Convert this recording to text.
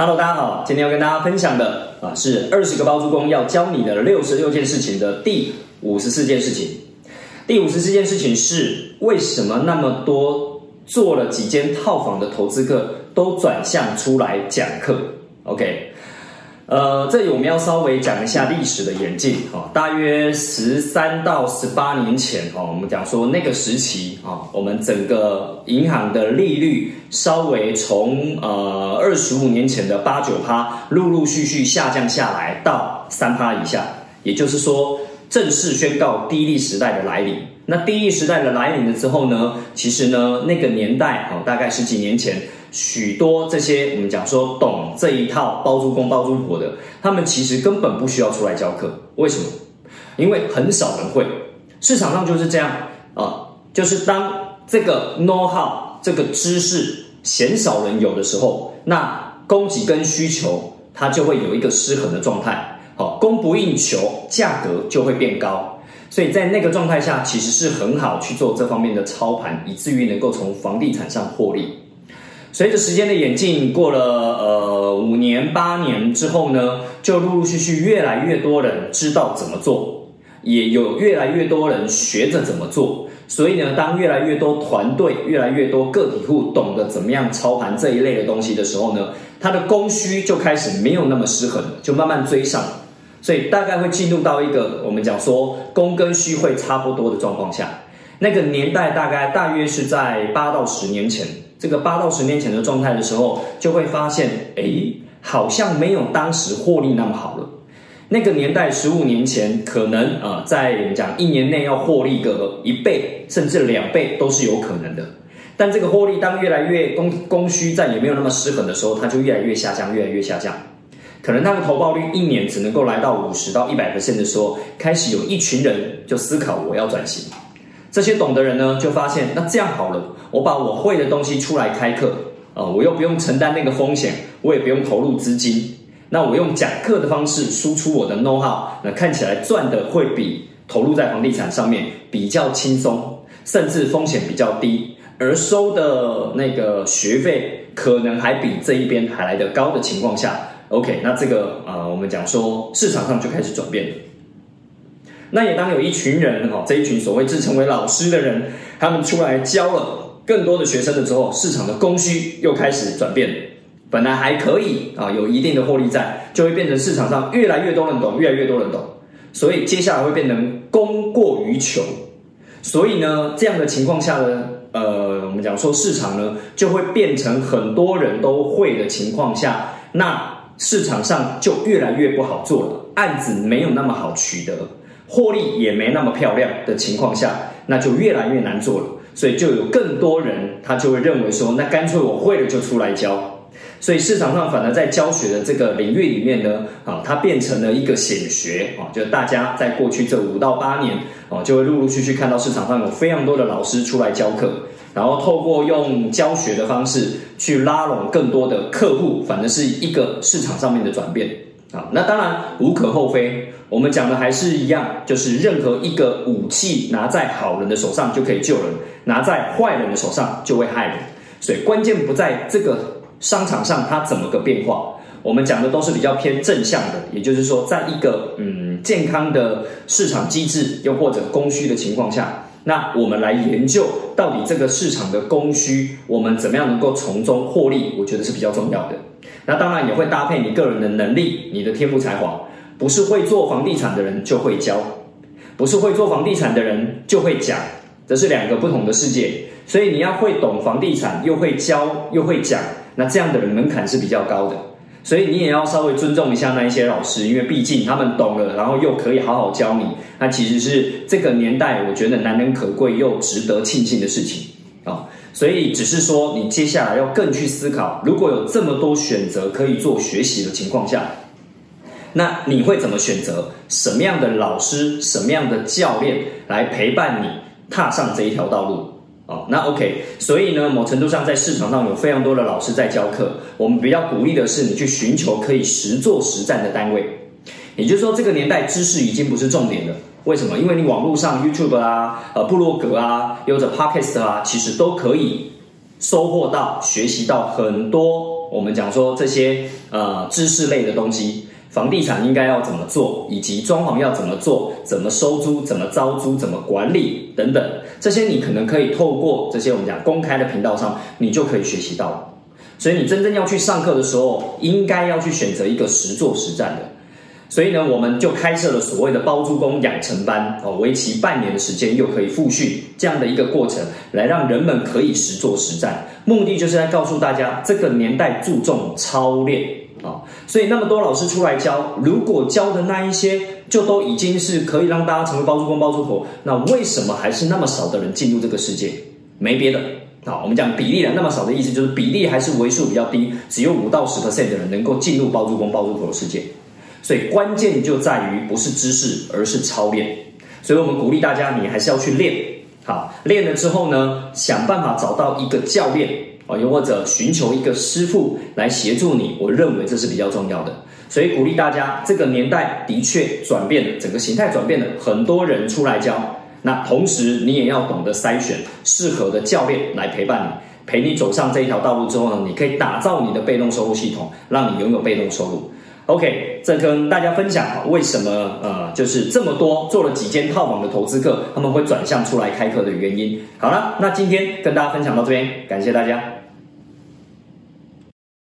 Hello，大家好，今天要跟大家分享的啊是二十个包租公要教你的六十六件事情的第五十四件事情。第五十四件事情是为什么那么多做了几间套房的投资客都转向出来讲课？OK。呃，这里我们要稍微讲一下历史的演进啊，大约十三到十八年前哦，我们讲说那个时期啊，我们整个银行的利率稍微从呃二十五年前的八九趴，陆陆续续下降下来到三趴以下，也就是说正式宣告低利时代的来临。那低利时代的来临了之后呢，其实呢那个年代哦，大概十几年前。许多这些我们讲说懂这一套包租公包租婆的，他们其实根本不需要出来教课。为什么？因为很少人会，市场上就是这样啊，就是当这个 know how 这个知识鲜少人有的时候，那供给跟需求它就会有一个失衡的状态。好，供不应求，价格就会变高。所以在那个状态下，其实是很好去做这方面的操盘，以至于能够从房地产上获利。随着时间的演进，过了呃五年八年之后呢，就陆陆续续越来越多人知道怎么做，也有越来越多人学着怎么做。所以呢，当越来越多团队、越来越多个体户懂得怎么样操盘这一类的东西的时候呢，它的供需就开始没有那么失衡，就慢慢追上。所以大概会进入到一个我们讲说供跟需会差不多的状况下。那个年代大概大约是在八到十年前。这个八到十年前的状态的时候，就会发现，哎，好像没有当时获利那么好了。那个年代十五年前，可能啊，在我们讲一年内要获利个一倍甚至两倍都是有可能的。但这个获利当越来越供供需再也没有那么失衡的时候，它就越来越下降，越来越下降。可能它的投报率一年只能够来到五十到一百的时候，开始有一群人就思考我要转型。这些懂的人呢，就发现那这样好了。我把我会的东西出来开课，啊，我又不用承担那个风险，我也不用投入资金，那我用讲课的方式输出我的 know how，那看起来赚的会比投入在房地产上面比较轻松，甚至风险比较低，而收的那个学费可能还比这一边还来得高的情况下，OK，那这个啊，我们讲说市场上就开始转变了。那也当有一群人哈，这一群所谓自称为老师的人，他们出来教了。更多的学生的时候，市场的供需又开始转变。本来还可以啊，有一定的获利在，就会变成市场上越来越多人懂，越来越多人懂。所以接下来会变成供过于求。所以呢，这样的情况下呢，呃，我们讲说市场呢，就会变成很多人都会的情况下，那市场上就越来越不好做了，案子没有那么好取得，获利也没那么漂亮的情况下，那就越来越难做了。所以就有更多人，他就会认为说，那干脆我会了就出来教。所以市场上反而在教学的这个领域里面呢，啊，它变成了一个显学啊，就大家在过去这五到八年，哦，就会陆陆续续看到市场上有非常多的老师出来教课，然后透过用教学的方式去拉拢更多的客户，反正是一个市场上面的转变。啊，那当然无可厚非。我们讲的还是一样，就是任何一个武器拿在好人的手上就可以救人，拿在坏人的手上就会害人。所以关键不在这个商场上它怎么个变化。我们讲的都是比较偏正向的，也就是说，在一个嗯健康的市场机制又或者供需的情况下，那我们来研究到底这个市场的供需，我们怎么样能够从中获利？我觉得是比较重要的。那当然也会搭配你个人的能力、你的天赋才华，不是会做房地产的人就会教，不是会做房地产的人就会讲，这是两个不同的世界。所以你要会懂房地产，又会教又会讲，那这样的人门槛是比较高的。所以你也要稍微尊重一下那一些老师，因为毕竟他们懂了，然后又可以好好教你，那其实是这个年代我觉得难能可贵又值得庆幸的事情啊。所以只是说，你接下来要更去思考，如果有这么多选择可以做学习的情况下，那你会怎么选择？什么样的老师、什么样的教练来陪伴你踏上这一条道路？哦，那 OK。所以呢，某程度上在市场上有非常多的老师在教课，我们比较鼓励的是你去寻求可以实做实战的单位。也就是说，这个年代知识已经不是重点了。为什么？因为你网络上 YouTube 啊、呃、部落格啊、有着 Podcast 啊，其实都可以收获到、学习到很多我们讲说这些呃知识类的东西，房地产应该要怎么做，以及装潢要怎么做，怎么收租，怎么招租，怎么管理等等，这些你可能可以透过这些我们讲公开的频道上，你就可以学习到。所以你真正要去上课的时候，应该要去选择一个实做实战的。所以呢，我们就开设了所谓的包租公养成班哦，为期半年的时间，又可以复训这样的一个过程，来让人们可以实做实战。目的就是在告诉大家，这个年代注重操练啊。所以那么多老师出来教，如果教的那一些就都已经是可以让大家成为包租公包租婆，那为什么还是那么少的人进入这个世界？没别的啊，我们讲比例的那么少的意思，就是比例还是为数比较低，只有五到十 percent 的人能够进入包租公包租婆的世界。所以关键就在于不是知识，而是操练。所以我们鼓励大家，你还是要去练。好，练了之后呢，想办法找到一个教练啊，又或者寻求一个师傅来协助你。我认为这是比较重要的。所以鼓励大家，这个年代的确转变了，整个形态转变了，很多人出来教。那同时你也要懂得筛选适合的教练来陪伴你，陪你走上这一条道路之后呢，你可以打造你的被动收入系统，让你拥有被动收入。OK，这跟大家分享为什么呃，就是这么多做了几间套房的投资客，他们会转向出来开课的原因。好了，那今天跟大家分享到这边，感谢大家。